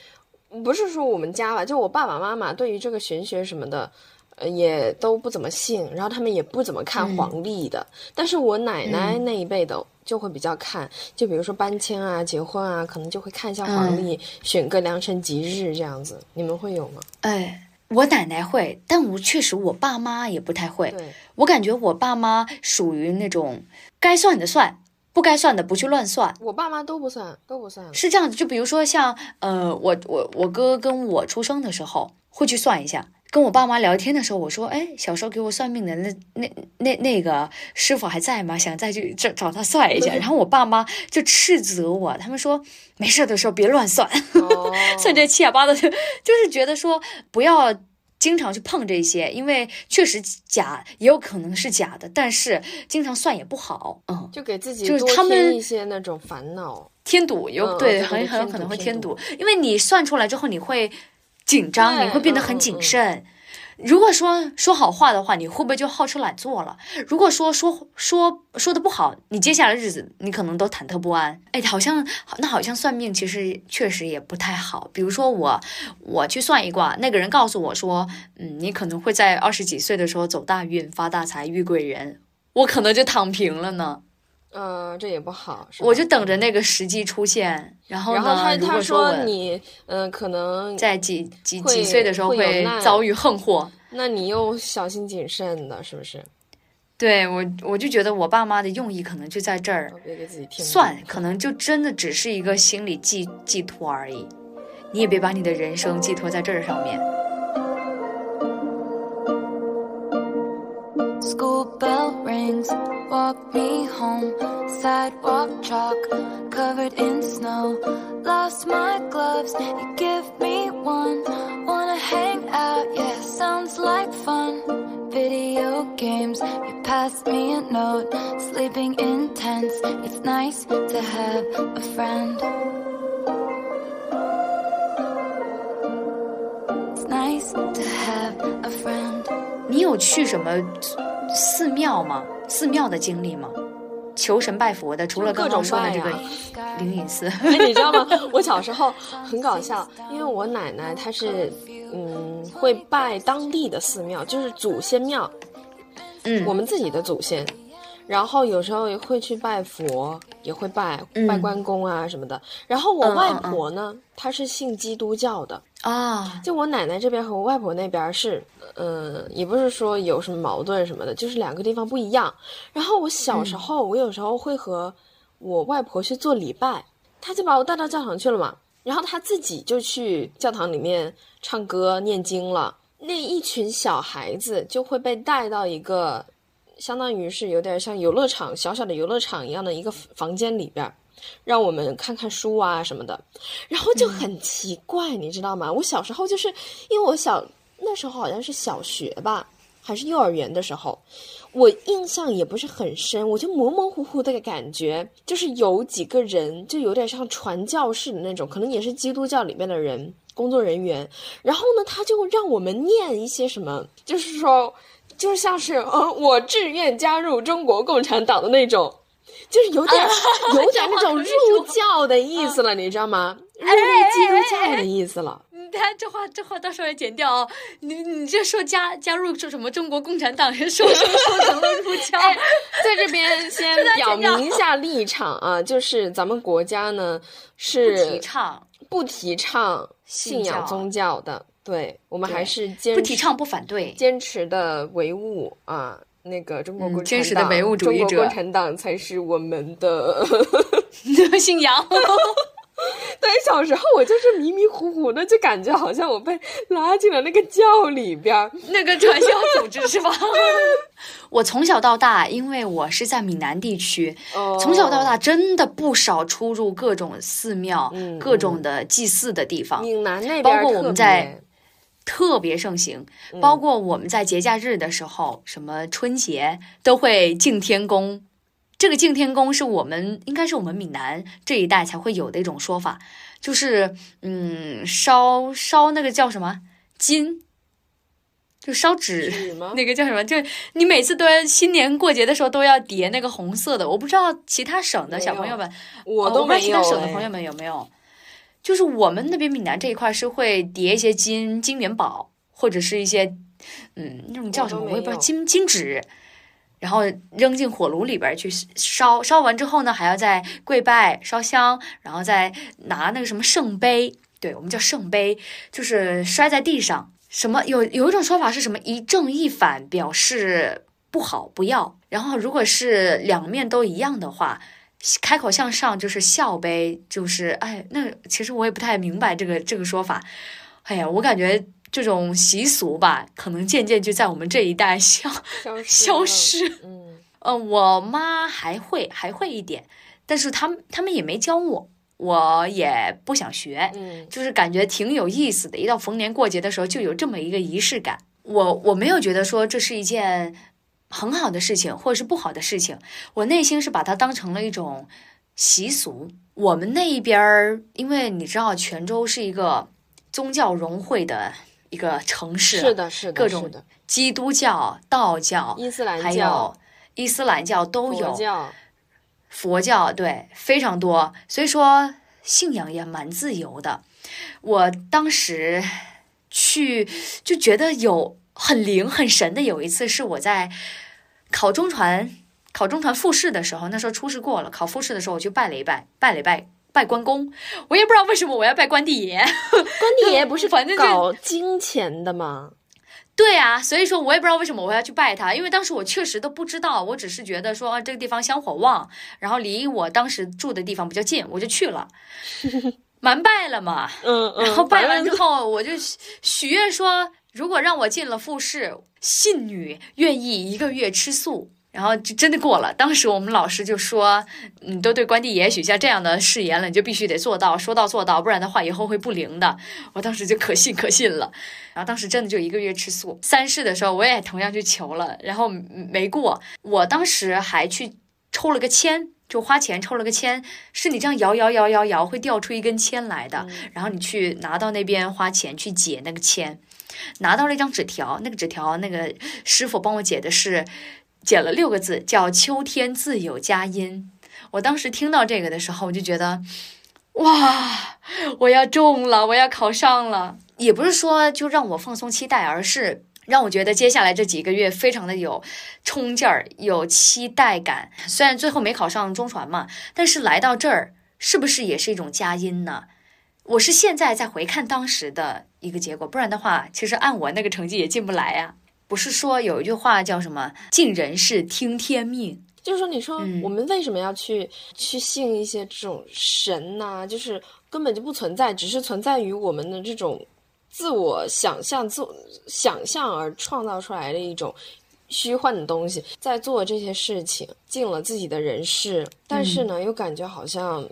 不是说我们家吧，就我爸爸妈妈对于这个玄学什么的，呃，也都不怎么信，然后他们也不怎么看黄历的。但是我奶奶那一辈的就会比较看，就比如说搬迁啊、结婚啊，可能就会看一下黄历，选个良辰吉日这样子。你们会有吗？哎，我奶奶会，但我确实我爸妈也不太会。对，我感觉我爸妈属于那种该算的算。不该算的不去乱算，我爸妈都不算，都不算。是这样子，就比如说像呃，我我我哥跟我出生的时候会去算一下，跟我爸妈聊天的时候，我说，哎，小时候给我算命的那那那那个师傅还在吗？想再去找找他算一下。然后我爸妈就斥责我，他们说没事的时候别乱算，算这七呀八的，就 就是觉得说不要。经常去碰这些，因为确实假，也有可能是假的，但是经常算也不好，嗯，就给自己就是他们一些那种烦恼，添堵，有对，很很有可能会添堵，因为你算出来之后你会紧张，你会变得很谨慎。如果说说好话的话，你会不会就好吃懒做了？如果说说说说的不好，你接下来日子你可能都忐忑不安。哎，好像那好像算命其实确实也不太好。比如说我我去算一卦，那个人告诉我说，嗯，你可能会在二十几岁的时候走大运、发大财、遇贵人，我可能就躺平了呢。呃，这也不好，我就等着那个时机出现。然后呢，他他说你，嗯，可能在几几几岁的时候会遭遇横祸，那你又小心谨慎的，是不是？对我，我就觉得我爸妈的用意可能就在这儿，别给自己添算，可能就真的只是一个心理寄寄托而已。你也别把你的人生寄托在这儿上面。School bell rings, walk me home. Sidewalk chalk, covered in snow. Lost my gloves, you give me one. Wanna hang out, yeah, sounds like fun. Video games, you pass me a note. Sleeping in tents, it's nice to have a friend. It's nice to have a friend. 你有去什么寺庙吗？寺庙的经历吗？求神拜佛的，除了刚刚说的这个各种灵隐寺，哎，你知道吗？我小时候很搞笑，因为我奶奶她是嗯会拜当地的寺庙，就是祖先庙，嗯，我们自己的祖先。然后有时候也会去拜佛，也会拜嗯拜关公啊什么的。然后我外嗯婆呢，她是信基督教的，啊，就我奶奶这边和我外婆那边是，嗯，也不是说有什么矛盾什么的，就是两个地方不一样。然后我小时候，我有时候会和我外婆去做礼拜，她就把我带到教堂去了嘛，然后她自己就去教堂里面唱歌念经了。那一群小孩子就会被带到一个，相当于是有点像游乐场小小的游乐场一样的一个房间里边儿。让我们看看书啊什么的，然后就很奇怪，你知道吗？我小时候就是因为我小那时候好像是小学吧，还是幼儿园的时候，我印象也不是很深，我就模模糊糊的感觉，就是有几个人就有点像传教士的那种，可能也是基督教里面的人工作人员，然后呢，他就让我们念一些什么，就是说，就像是呃，我志愿加入中国共产党的那种。就是有点、有点那种入教的意思了，你知道吗？入基督教的意思了。你看这话，这话到时候要剪掉哦。你你这说加加入说什么中国共产党人，说说 说成了入教，在这边先 表明一下立场啊，就是咱们国家呢是提倡不提倡信仰宗教的，对我们还是坚不提倡不反对。坚持的唯物啊。那个中国共产党，嗯坚实的唯物主义者中国共产党才是我们的 信仰。对，小时候我就是迷迷糊糊的，就感觉好像我被拉进了那个教里边儿。那个传销组织是吧？我从小到大，因为我是在闽南地区，哦从小到大真的不少出入各种寺庙、嗯各种的祭祀的地方。闽南那边包括我们在特别盛行，嗯包括我们在节假日的时候，什么春节都会敬天公。这个敬天公是我们应该是我们闽南这一带才会有的一种说法，就是嗯烧烧那个叫什么金，就烧纸那个叫什么？就你每次都要新年过节的时候都要叠那个红色的，我不知道其他省的小朋友们，哦不知道其他省的哎朋友们有没有？就是我们那边闽南这一块是会叠一些金金元宝，或者是一些嗯那种叫什么我我也不知道金金纸，然后扔进火炉里边去烧，烧完之后呢还要再跪拜烧香，然后再拿那个什么圣杯，对我们叫圣杯，就是摔在地上。什么有有一种说法是什么一正一反，表示不好不要。然后如果是两面都一样的话，开口向上就是笑呗，就是哎，那其实我也不太明白这个这个说法。哎呀，我感觉这种习俗吧，可能渐渐就在我们这一代消消失。嗯，呃，我妈还会还会一点，但是他们他们也没教我，我也不想学。嗯就是感觉挺有意思的。一到逢年过节的时候，就有这么一个仪式感。我我没有觉得说这是一件很好的事情，或者是不好的事情。我内心是把它当成了一种习俗。我们那一边儿，因为你知道，泉州是一个宗教融汇的一个城市，是，的，是的，各种，基督教、道教、伊斯兰还教有、伊斯兰教都佛有。教，佛教对非常多，所以说信仰也蛮自由的。我当时去就觉得有很灵很神的。有一次是我在考中传考中传复试的时候，那时候初试过了，考复试的时候我去拜了一拜，拜了一拜。拜关公，我也不知道为什么我要拜关帝爷。关帝爷不是反正就搞金钱的吗？对啊，所以说我也不知道为什么我要去拜他，因为当时我确实都不知道，我只是觉得说这个地方香火旺，然后离我当时住的地方比较近，我就去了，蛮拜了嘛。嗯嗯，然后拜完之后，我就许许愿说，如果让我进了复试，信女愿意一个月吃素。然后就真的过了。当时我们老师就说：“你都对关帝爷许下这样的誓言了，你就必须得做到，说到做到，不然的话以后会不灵的。”我当时就可信可信了。然后当时真的就一个月吃素。三试的时候我也同样去求了，然后没过。我当时还去抽了个签。就花钱抽了个签，是你这样摇摇摇摇摇会掉出一根签来的，然后你去拿到那边花钱去解那个签，拿到了一张纸条，那个纸条那个师傅帮我解的是，解了六个字，叫“秋天自有佳音”。我当时听到这个的时候，我就觉得，哇，我要中了，我要考上了。也不是说就让我放松期待，而是。让我觉得接下来这几个月非常的有冲劲儿，有期待感。虽然最后没考上中传嘛，但是来到这儿是不是也是一种佳音呢？我是现在在回看当时的一个结果，不然的话，其实按我那个成绩也进不来呀。不是说有一句话叫什么“尽人事，听天命”？就是说，你说我们为什么要去去信一些这种神呐？就是根本就不存在，只是存在于我们的这种。自我想象、自想象而创造出来的一种虚幻的东西，在做这些事情，尽了自己的人事，但是呢，又感觉好像，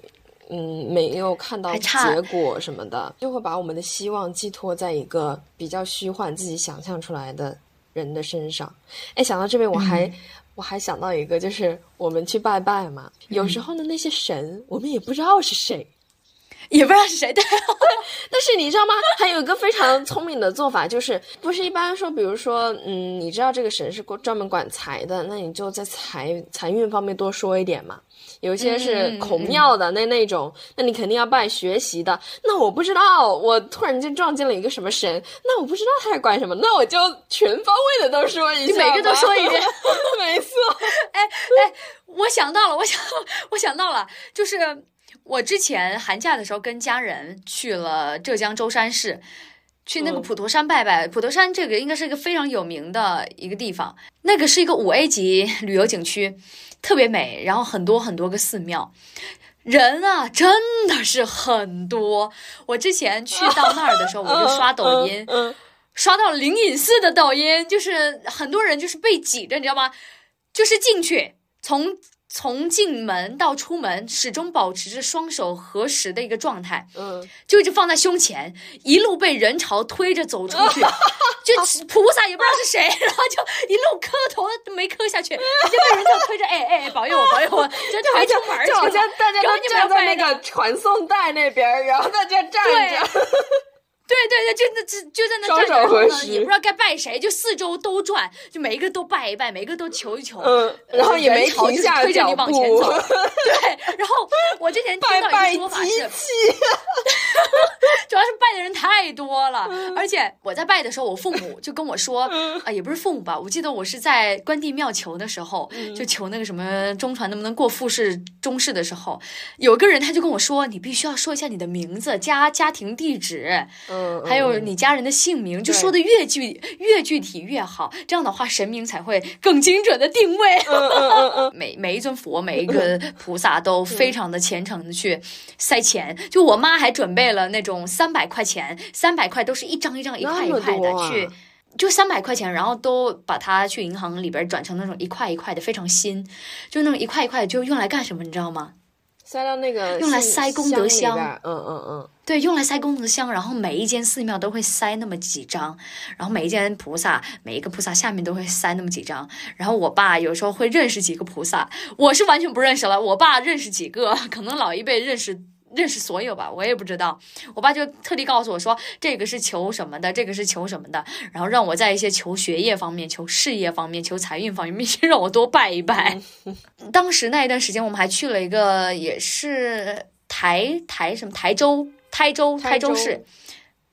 嗯，没有看到结果什么的，就会把我们的希望寄托在一个比较虚幻、自己想象出来的人的身上。哎，想到这边，我还我还想到一个，就是我们去拜拜嘛，有时候呢，那些神我们也不知道是谁。也不知道是谁对，但是你知道吗？还有一个非常聪明的做法，就是不是一般说，比如说，嗯，你知道这个神是专门管财的，那你就在财财运方面多说一点嘛。有些是孔庙的那那种，那你肯定要拜学习的。那我不知道，我突然间撞见了一个什么神，那我不知道他是管什么，那我就全方位的都说一下，每个都说一遍，没错。哎哎，我想到了，我想 我想到了，就是。我之前寒假的时候跟家人去了浙江舟山市，去那个普陀山拜拜。普陀山这个应该是一个非常有名的一个地方，那个是一个五 A 级旅游景区，特别美，然后很多很多个寺庙，人啊真的是很多。我之前去到那儿的时候，我就刷抖音，刷到灵隐寺的抖音，就是很多人就是被挤着，你知道吗？就是进去从。从进门到出门，始终保持着双手合十的一个状态，嗯，就一直放在胸前，一路被人潮推着走出去，就菩萨也不知道是谁，然后就一路磕头都没磕下去，就被人潮推着，哎哎，保佑我，保佑我，就抬出门就好像大家都站在那个传送带那边，然后大家站着。对对对，就那就就在那站着呢，也不知道该拜谁，就四周都转，就每一个都拜一拜，每一个都求一求，嗯，然后也没停下推着你往前走。对，然后我之前听到一个说法是，主要是拜的人太多了，而且我在拜的时候，我父母就跟我说，啊，也不是父母吧，我记得我是在关帝庙求的时候，就求那个什么中传能不能过复试中试的时候，有个人他就跟我说，你必须要说一下你的名字家家庭地址。还有你家人的姓名，就说的越具越具体越好，这样的话神明才会更精准的定位。每每一尊佛，每一个菩萨都非常的虔诚的去塞钱。就我妈还准备了那种三百块钱，三百块都是一张一张一块一块的去，就三百块钱，然后都把它去银行里边转成那种一块一块的，非常新。就那种一块一块的，就用来干什么，你知道吗？塞到那个用来塞功德箱，嗯嗯嗯，对，用来塞功德箱，然后每一间寺庙都会塞那么几张，然后每一间菩萨，每一个菩萨下面都会塞那么几张，然后我爸有时候会认识几个菩萨，我是完全不认识了，我爸认识几个，可能老一辈认识。认识所有吧，我也不知道。我爸就特地告诉我说，这个是求什么的，这个是求什么的，然后让我在一些求学业方面、求事业方面、求财运方面，必须让我多拜一拜。当时那一段时间，我们还去了一个，也是台台什么台州、台州、台州市，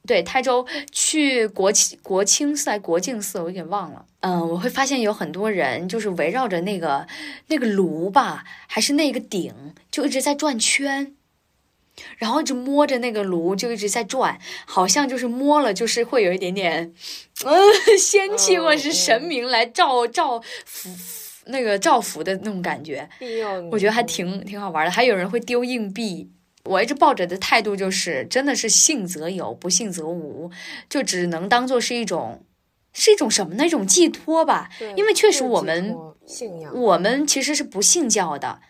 对，台州去国庆国庆寺还国境寺，我有点忘了。嗯，我会发现有很多人就是围绕着那个那个炉吧，还是那个鼎，就一直在转圈。然后就摸着那个炉就一直在转，好像就是摸了就是会有一点点，嗯，仙气或者是神明来照照福那个照福的那种感觉。我觉得还挺挺好玩的。还有人会丢硬币，我一直抱着的态度就是，真的是信则有，不信则无，就只能当做是一种。是一种什么呢？一种寄托吧。因为确实我们信仰，我们其实是不信教的。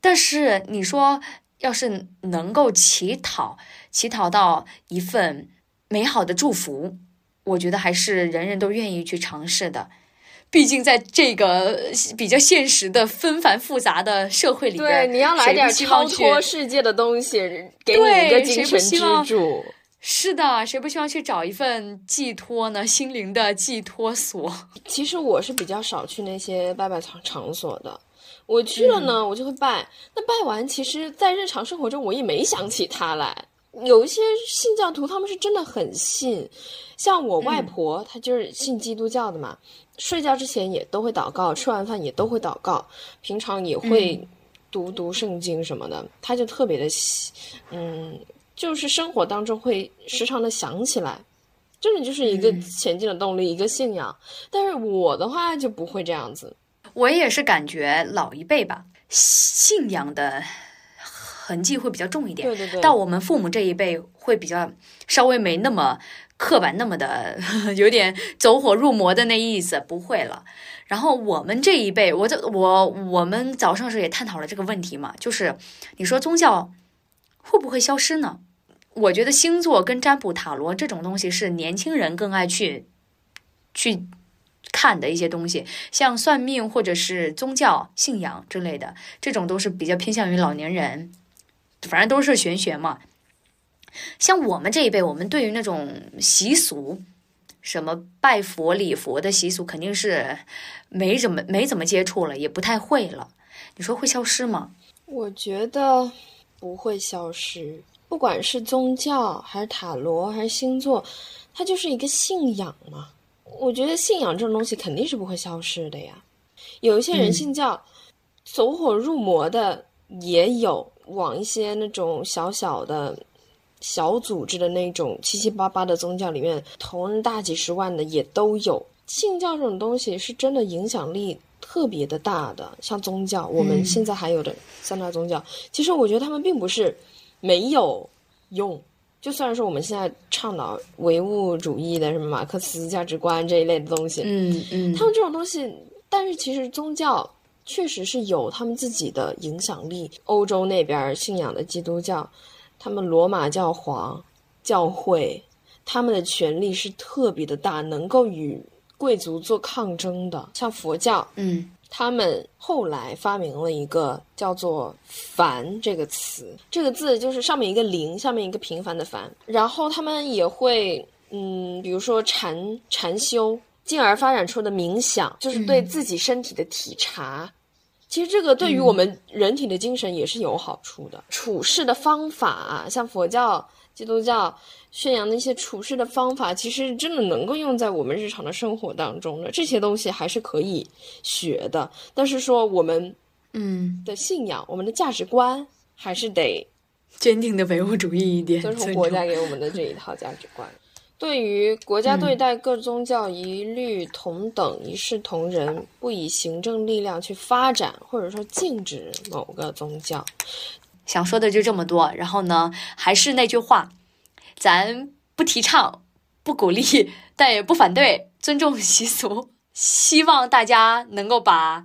但是你说，要是能够乞讨，乞讨到一份美好的祝福，我觉得还是人人都愿意去尝试的。毕竟在这个比较现实的纷繁复杂的社会里边，对，你要来点超脱世界的东西，给你一个精神支柱。是的，谁不希望去找一份寄托呢？心灵的寄托所。其实我是比较少去那些拜拜场场所的。我去了呢，我就会拜。那拜完，其实，在日常生活中，我也没想起他来。有一些信教徒，他们是真的很信。像我外婆，她就是信基督教的嘛。睡觉之前也都会祷告，吃完饭也都会祷告，平常也会读读圣经什么的。他就特别的，嗯。就是生活当中会时常的想起来，真的就是一个前进的动力，一个信仰。但是我的话就不会这样子。我也是感觉老一辈吧，信仰的痕迹会比较重一点。对对对。到我们父母这一辈会比较稍微没那么刻板，那么的有点走火入魔的那意思，不会了。然后我们这一辈，我我我们早上时候也探讨了这个问题嘛，就是你说宗教。会不会消失呢？我觉得星座跟占卜、塔罗这种东西是年轻人更爱去去看的一些东西，像算命或者是宗教信仰之类的，这种都是比较偏向于老年人。反正都是玄学嘛。像我们这一辈，我们对于那种习俗，什么拜佛礼佛的习俗，肯定是没怎么没怎么接触了，也不太会了。你说会消失吗？我觉得。不会消失，不管是宗教还是塔罗还是星座，它就是一个信仰嘛。我觉得信仰这种东西肯定是不会消失的呀。有一些人信教，走火入魔的也有，往一些那种小小的、小组织的那种七七八八的宗教里面投人大几十万的也都有。信教这种东西是真的影响力。特别的大的，像宗教，我们现在还有的三大宗教，其实我觉得他们并不是没有用。就虽然说我们现在倡导唯物主义的什么马克思价值观这一类的东西，嗯嗯，他们这种东西，但是其实宗教确实是有他们自己的影响力。欧洲那边信仰的基督教，他们罗马教皇教会，他们的权力是特别的大，能够与。贵族做抗争的，像佛教，嗯，他们后来发明了一个叫做“凡”这个词，这个字就是上面一个零，下面一个平凡的“凡”。然后他们也会，嗯，比如说禅禅修，进而发展出的冥想，就是对自己身体的体察。其实这个对于我们人体的精神也是有好处的。处事的方法，像佛教、基督教。宣扬的一些处事的方法，其实真的能够用在我们日常的生活当中的这些东西还是可以学的。但是说我们，嗯，的信仰，我们的价值观还是得坚定的唯物主义一点，遵从国家给我们的这一套价值观。对于国家对待各宗教一律同等、一视同仁，不以行政力量去发展或者说禁止某个宗教。想说的就这么多。然后呢，还是那句话。咱不提倡，不鼓励，但也不反对，尊重习俗。希望大家能够把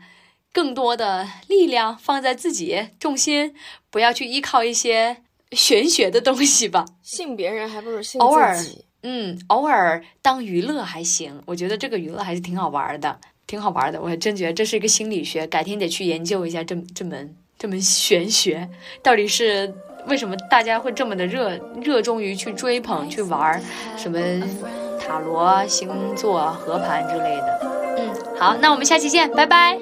更多的力量放在自己，重心不要去依靠一些玄学的东西吧。信别人还不如信自己。嗯，偶尔当娱乐还行，我觉得这个娱乐还是挺好玩的，挺好玩的。我还真觉得这是一个心理学，改天得去研究一下这这门这门玄学到底是。为什么大家会这么的热热衷于去追捧、去玩什么塔罗、星座、合盘之类的？嗯，好，那我们下期见，拜拜。